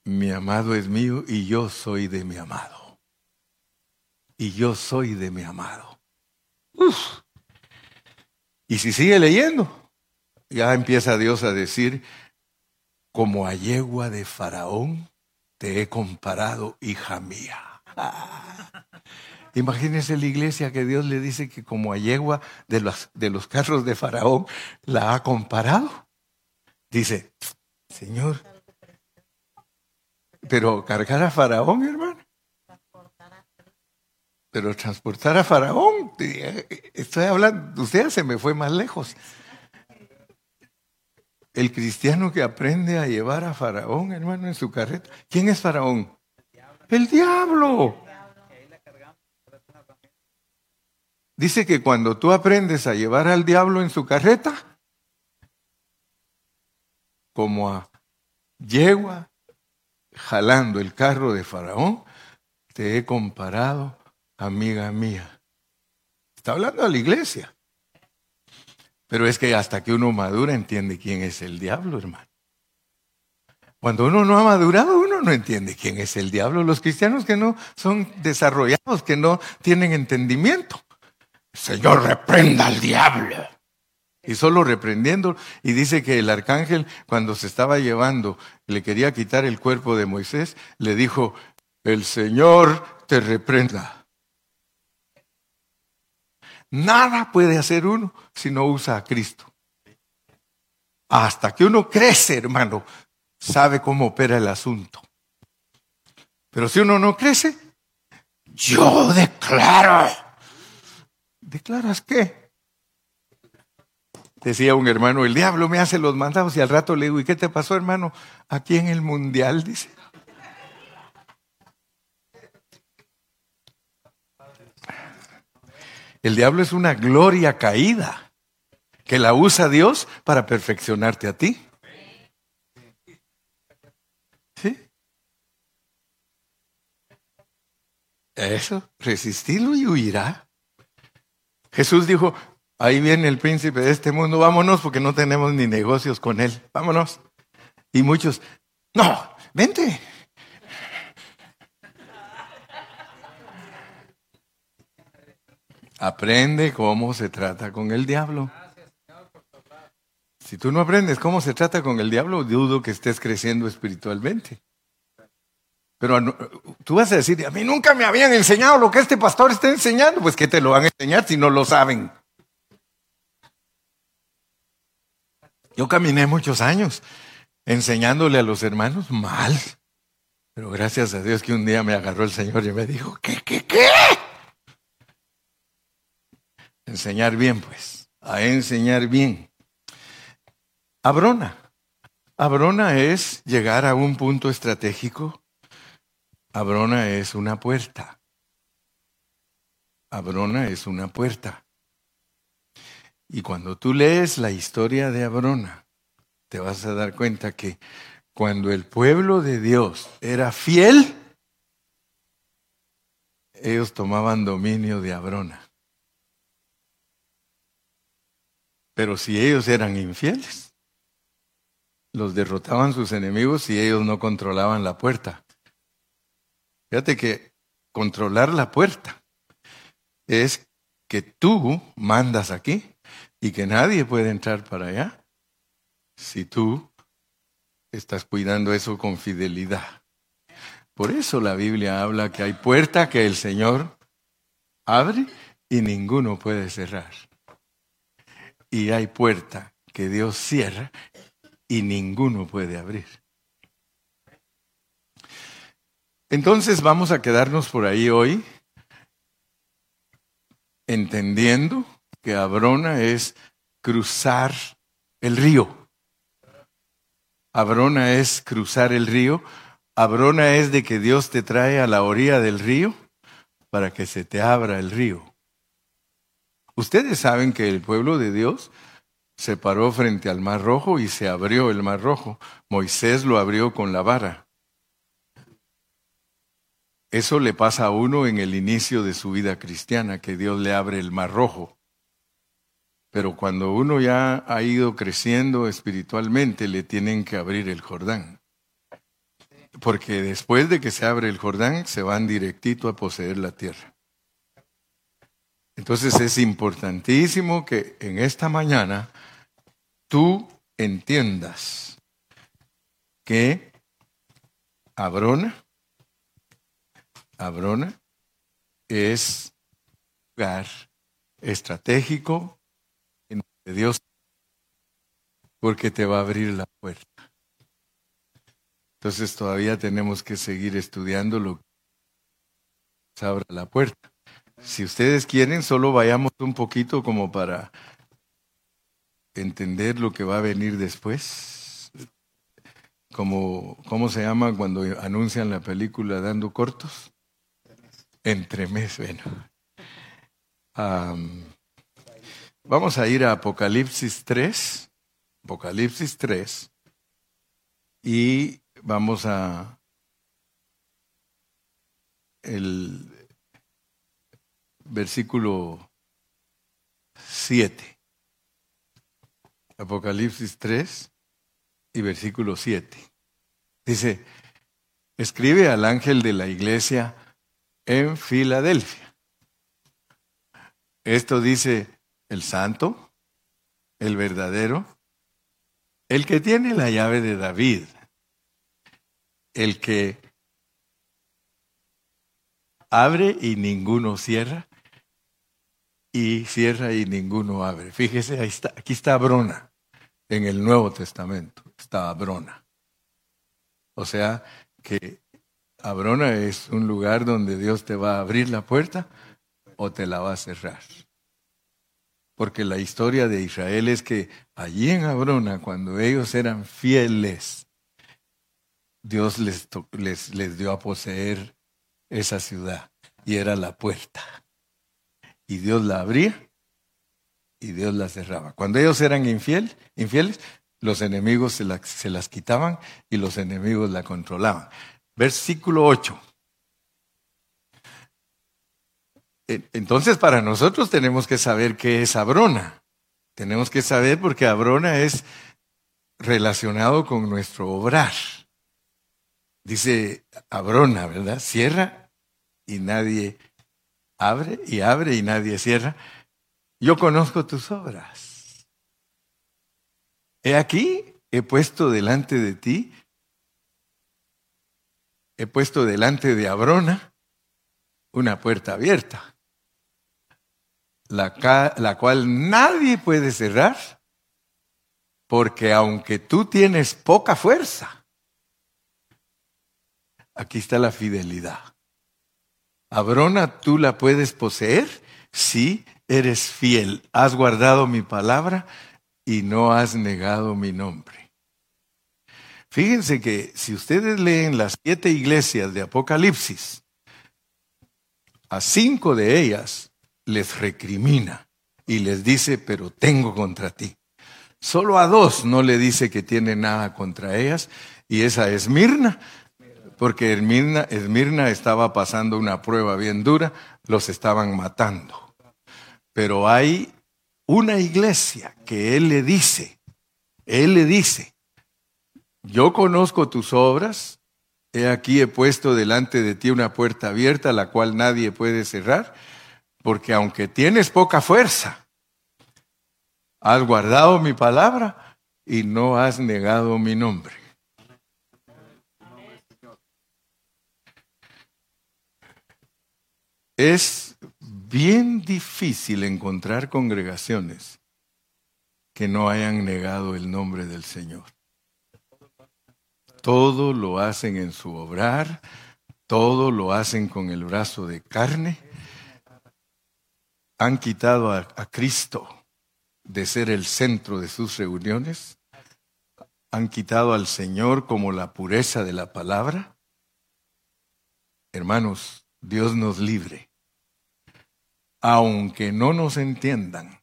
mi amado es mío y yo soy de mi amado. Y yo soy de mi amado. Y si sigue leyendo, ya empieza Dios a decir, como a yegua de Faraón te he comparado, hija mía. Imagínense la iglesia que Dios le dice que como a yegua de los, de los carros de Faraón la ha comparado. Dice, Señor, pero cargar a Faraón, hermano. Pero transportar a Faraón, estoy hablando, usted se me fue más lejos. El cristiano que aprende a llevar a Faraón, hermano, en su carreta. ¿Quién es Faraón? El diablo. Dice que cuando tú aprendes a llevar al diablo en su carreta, como a yegua jalando el carro de Faraón, te he comparado, amiga mía, Está hablando a la iglesia. Pero es que hasta que uno madura entiende quién es el diablo, hermano. Cuando uno no ha madurado, uno no entiende quién es el diablo. Los cristianos que no son desarrollados, que no tienen entendimiento. Señor, reprenda al diablo. Y solo reprendiendo, y dice que el arcángel, cuando se estaba llevando, le quería quitar el cuerpo de Moisés, le dijo, el Señor te reprenda. Nada puede hacer uno si no usa a Cristo. Hasta que uno crece, hermano, sabe cómo opera el asunto. Pero si uno no crece, yo declaro. ¿Declaras qué? Decía un hermano, el diablo me hace los mandados y al rato le digo, ¿y qué te pasó, hermano? Aquí en el mundial, dice. El diablo es una gloria caída que la usa Dios para perfeccionarte a ti. ¿Sí? Eso, resistirlo y huirá. Jesús dijo, ahí viene el príncipe de este mundo, vámonos porque no tenemos ni negocios con él, vámonos. Y muchos, no, vente. Aprende cómo se trata con el diablo. Si tú no aprendes cómo se trata con el diablo, dudo que estés creciendo espiritualmente. Pero tú vas a decir, a mí nunca me habían enseñado lo que este pastor está enseñando. Pues que te lo van a enseñar si no lo saben. Yo caminé muchos años enseñándole a los hermanos mal. Pero gracias a Dios que un día me agarró el Señor y me dijo, ¿qué, qué, qué? Enseñar bien, pues, a enseñar bien. Abrona. Abrona es llegar a un punto estratégico. Abrona es una puerta. Abrona es una puerta. Y cuando tú lees la historia de Abrona, te vas a dar cuenta que cuando el pueblo de Dios era fiel, ellos tomaban dominio de Abrona. Pero si ellos eran infieles, los derrotaban sus enemigos y ellos no controlaban la puerta. Fíjate que controlar la puerta es que tú mandas aquí y que nadie puede entrar para allá si tú estás cuidando eso con fidelidad. Por eso la Biblia habla que hay puerta que el Señor abre y ninguno puede cerrar y hay puerta que Dios cierra y ninguno puede abrir. Entonces vamos a quedarnos por ahí hoy entendiendo que Abrona es cruzar el río. Abrona es cruzar el río. Abrona es de que Dios te trae a la orilla del río para que se te abra el río. Ustedes saben que el pueblo de Dios se paró frente al mar rojo y se abrió el mar rojo. Moisés lo abrió con la vara. Eso le pasa a uno en el inicio de su vida cristiana, que Dios le abre el mar rojo. Pero cuando uno ya ha ido creciendo espiritualmente, le tienen que abrir el Jordán. Porque después de que se abre el Jordán, se van directito a poseer la tierra. Entonces es importantísimo que en esta mañana tú entiendas que Abrona, Abrona es lugar estratégico en de Dios porque te va a abrir la puerta. Entonces todavía tenemos que seguir estudiando lo que se abra la puerta. Si ustedes quieren, solo vayamos un poquito como para entender lo que va a venir después. Como, ¿Cómo se llama cuando anuncian la película dando cortos? Entremés, bueno. vamos a ir a Apocalipsis 3, Apocalipsis 3, y vamos a el versículo 7. Apocalipsis 3 y versículo 7. Dice, escribe al ángel de la iglesia en Filadelfia. Esto dice el santo, el verdadero, el que tiene la llave de David, el que abre y ninguno cierra, y cierra y ninguno abre. Fíjese, ahí está, aquí está Abrona, en el Nuevo Testamento, está Abrona. O sea que Abrona es un lugar donde Dios te va a abrir la puerta o te la va a cerrar. Porque la historia de Israel es que allí en Abrona, cuando ellos eran fieles, Dios les, les, les dio a poseer esa ciudad y era la puerta y Dios la abría y Dios la cerraba. Cuando ellos eran infiel, infieles, los enemigos se, se las quitaban y los enemigos la controlaban. Versículo 8. Entonces, para nosotros tenemos que saber qué es Abrona. Tenemos que saber porque Abrona es relacionado con nuestro obrar. Dice Abrona, ¿verdad? Cierra y nadie abre y abre y nadie cierra. Yo conozco tus obras. He aquí, he puesto delante de ti, he puesto delante de Abrona una puerta abierta, la, la cual nadie puede cerrar, porque aunque tú tienes poca fuerza, aquí está la fidelidad. Abrona, tú la puedes poseer si eres fiel. Has guardado mi palabra y no has negado mi nombre. Fíjense que si ustedes leen las siete iglesias de Apocalipsis, a cinco de ellas les recrimina y les dice, pero tengo contra ti. Solo a dos no le dice que tiene nada contra ellas, y esa es Mirna porque Esmirna, estaba pasando una prueba bien dura, los estaban matando. Pero hay una iglesia que él le dice, él le dice, yo conozco tus obras, he aquí he puesto delante de ti una puerta abierta, la cual nadie puede cerrar, porque aunque tienes poca fuerza, has guardado mi palabra y no has negado mi nombre. Es bien difícil encontrar congregaciones que no hayan negado el nombre del Señor. Todo lo hacen en su obrar, todo lo hacen con el brazo de carne. Han quitado a, Cristo de ser el centro de sus reuniones. Han quitado al Señor como la pureza de la palabra. Hermanos, Dios nos libre. Aunque no nos entiendan,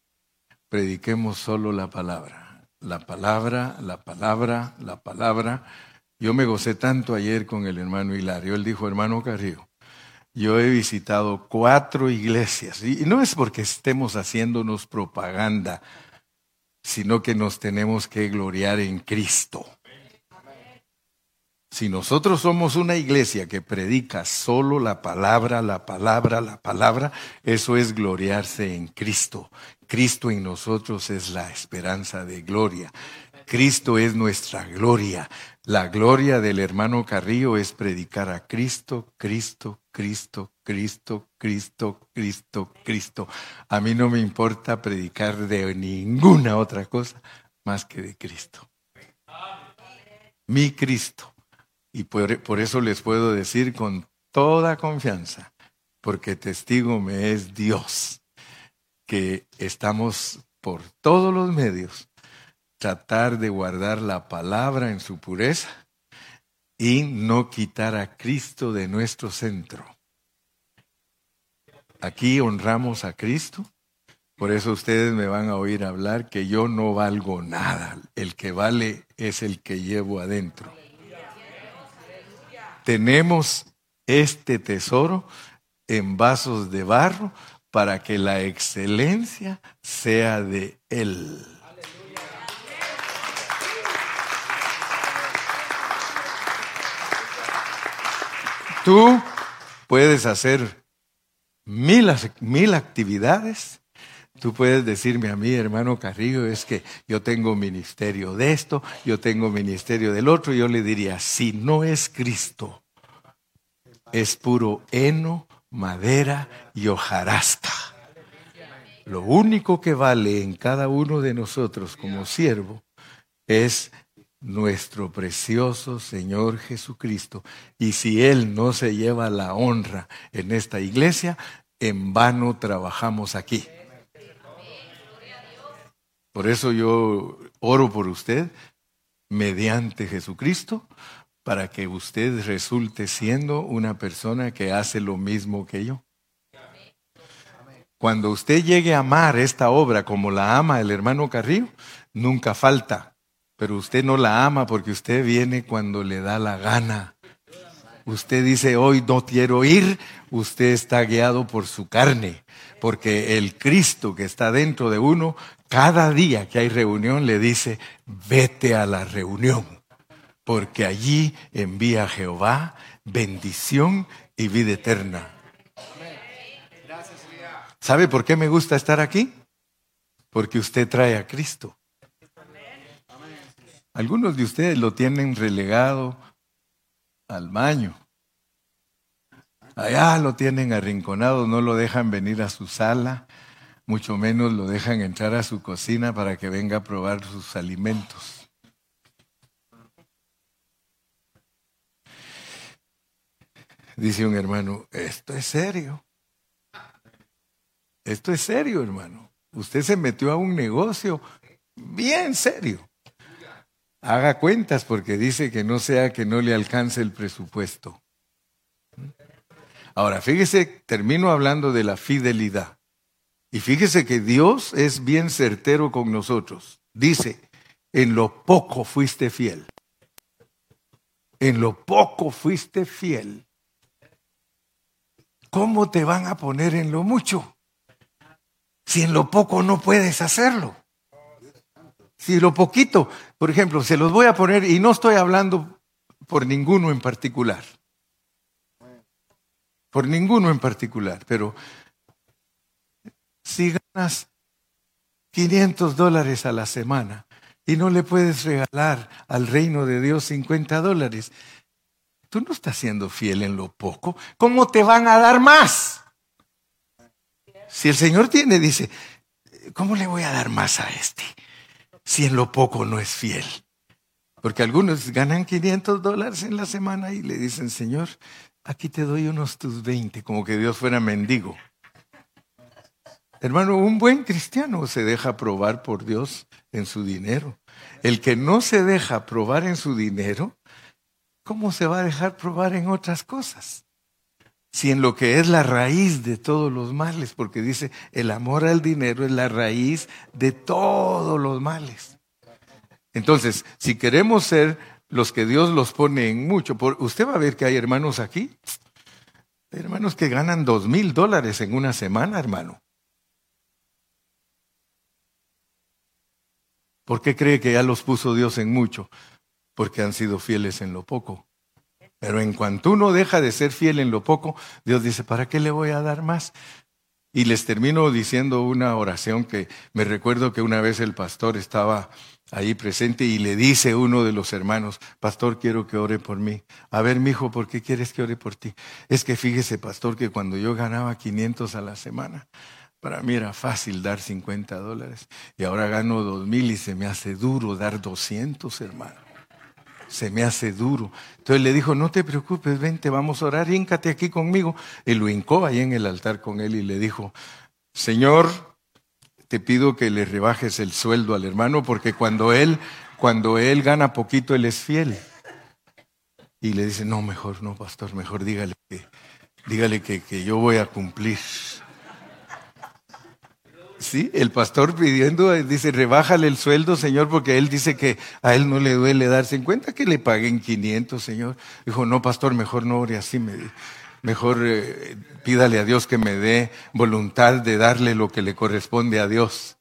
prediquemos solo la palabra. La palabra, la palabra, la palabra. Yo me gocé tanto ayer con el hermano Hilario. Él dijo, hermano Carrillo, yo he visitado cuatro iglesias. Y no es porque estemos haciéndonos propaganda, sino que nos tenemos que gloriar en Cristo. Si nosotros somos una iglesia que predica solo la palabra, la palabra, la palabra, eso es gloriarse en Cristo. Cristo en nosotros es la esperanza de gloria. Cristo es nuestra gloria. La gloria del hermano Carrillo es predicar a Cristo, Cristo, Cristo, Cristo, Cristo, Cristo, Cristo. A mí no me importa predicar de ninguna otra cosa más que de Cristo. Mi Cristo. Y por, eso les puedo decir con toda confianza, porque testigo me es Dios, que estamos por todos los medios tratar de guardar la palabra en su pureza y no quitar a Cristo de nuestro centro. Aquí honramos a Cristo, por eso ustedes me van a oír hablar que yo no valgo nada, el que vale es el que llevo adentro tenemos este tesoro en vasos de barro para que la excelencia sea de Él. Tú puedes hacer mil, actividades. Tú puedes decirme a mí, hermano Carrillo, es que yo tengo ministerio de esto, yo tengo ministerio del otro. Yo le diría, si no es Cristo, es puro heno, madera y hojarasca. Lo único que vale en cada uno de nosotros como siervo es nuestro precioso Señor Jesucristo. Y si Él no se lleva la honra en esta iglesia, en vano trabajamos aquí. Por eso yo oro por usted mediante Jesucristo, para que usted resulte siendo una persona que hace lo mismo que yo. Cuando usted llegue a amar esta obra como la ama el hermano Carrillo, nunca falta pero usted no la ama porque usted viene cuando le da la gana. Usted dice, hoy no quiero ir, usted está guiado por su carne, porque el Cristo que está dentro de uno, cada día que hay reunión le dice, vete a la reunión, porque allí envía Jehová bendición y vida eterna. ¿Sabe por qué me gusta estar aquí? Porque usted trae a Cristo. Algunos de ustedes lo tienen relegado al baño. Allá lo tienen arrinconado, no lo dejan venir a su sala, mucho menos lo dejan entrar a su cocina para que venga a probar sus alimentos. Dice un hermano, esto es serio. Esto es serio, hermano. Usted se metió a un negocio bien serio. Haga cuentas porque dice que no sea que no le alcance el presupuesto. Ahora, fíjese, termino hablando de la fidelidad. Y fíjese que Dios es bien certero con nosotros. Dice, en lo poco fuiste fiel. En lo poco fuiste fiel. ¿Cómo te van a poner en lo mucho? Si en lo poco no puedes hacerlo. Si lo poquito, por ejemplo, se los voy a poner y no estoy hablando por ninguno en particular. Por ninguno en particular, pero si ganas 500 dólares a la semana y no le puedes regalar al reino de Dios 50 dólares, tú no estás siendo fiel en lo poco. ¿Cómo te van a dar más? Si el Señor tiene, dice, ¿cómo le voy a dar más a este? si en lo poco no es fiel? Porque algunos ganan 500 dólares en la semana y le dicen, Señor, aquí te doy unos tus 20, como que Dios fuera mendigo. Hermano, un buen cristiano se deja probar por Dios en su dinero. El que no se deja probar en su dinero, ¿cómo se va a dejar probar en otras cosas? si en lo que es la raíz de todos los males, porque dice, el amor al dinero es la raíz de todos los males. Entonces, si queremos ser los que Dios los pone en mucho, usted va a ver que hay hermanos aquí, hermanos que ganan dos mil dólares en una semana, hermano. ¿Por qué cree que ya los puso Dios en mucho? Porque han sido fieles en lo poco. Pero en cuanto uno deja de ser fiel en lo poco, Dios dice, ¿para qué le voy a dar más? Y les termino diciendo una oración que me recuerdo que una vez el pastor estaba ahí presente y le dice uno de los hermanos, pastor, quiero que ore por mí. A ver, mijo, ¿por qué quieres que ore por ti? Es que fíjese, pastor, que cuando yo ganaba 500 a la semana, para mí era fácil dar 50 dólares y ahora gano 2 mil y se me hace duro dar 200, hermano se me hace duro. Entonces le dijo, no te preocupes, vente, vamos a orar, híncate aquí conmigo. Y lo hincó ahí en el altar con él y le dijo, Señor, te pido que le rebajes el sueldo al hermano porque cuando él, cuando él gana poquito, él es fiel. Y le dice, no, mejor no, pastor, mejor dígale que, dígale que, que yo voy a cumplir. Sí, el pastor pidiendo, dice, rebájale el sueldo, Señor, porque él dice que a él no le duele darse en cuenta que le paguen 500, Señor. Dijo, no, pastor, mejor no ore así. Me Mejor eh, pídale a Dios que me dé voluntad de darle lo que le corresponde a Dios.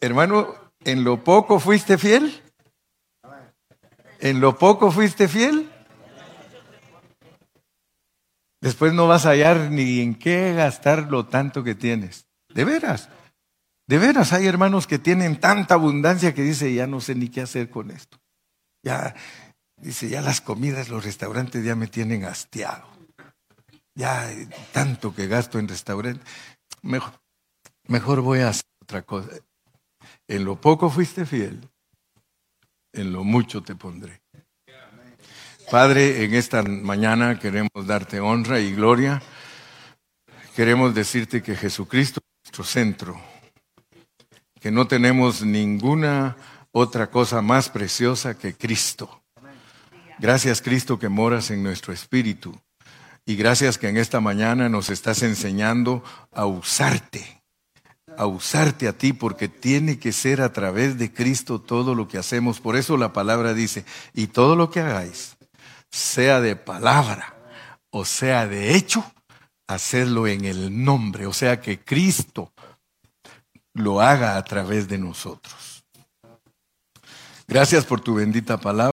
Hermano, ¿en lo poco fuiste fiel? ¿En lo poco fuiste fiel? Después no vas a hallar ni en qué gastar lo tanto que tienes. De veras. De veras hay hermanos que tienen tanta abundancia que dice, ya no sé ni qué hacer con esto. Ya, dice, ya las comidas, los restaurantes ya me tienen hastiado. Ya tanto que gasto en restaurantes. Mejor, mejor voy a hacer otra cosa. En lo poco fuiste fiel, en lo mucho te pondré. Padre, en esta mañana queremos darte honra y gloria. Queremos decirte que Jesucristo es nuestro centro, que no tenemos ninguna otra cosa más preciosa que Cristo. Gracias Cristo que moras en nuestro espíritu y gracias que en esta mañana nos estás enseñando a usarte, a usarte a ti porque tiene que ser a través de Cristo todo lo que hacemos. Por eso la palabra dice, y todo lo que hagáis sea de palabra o sea de hecho, hacerlo en el nombre, o sea que Cristo lo haga a través de nosotros. Gracias por tu bendita palabra.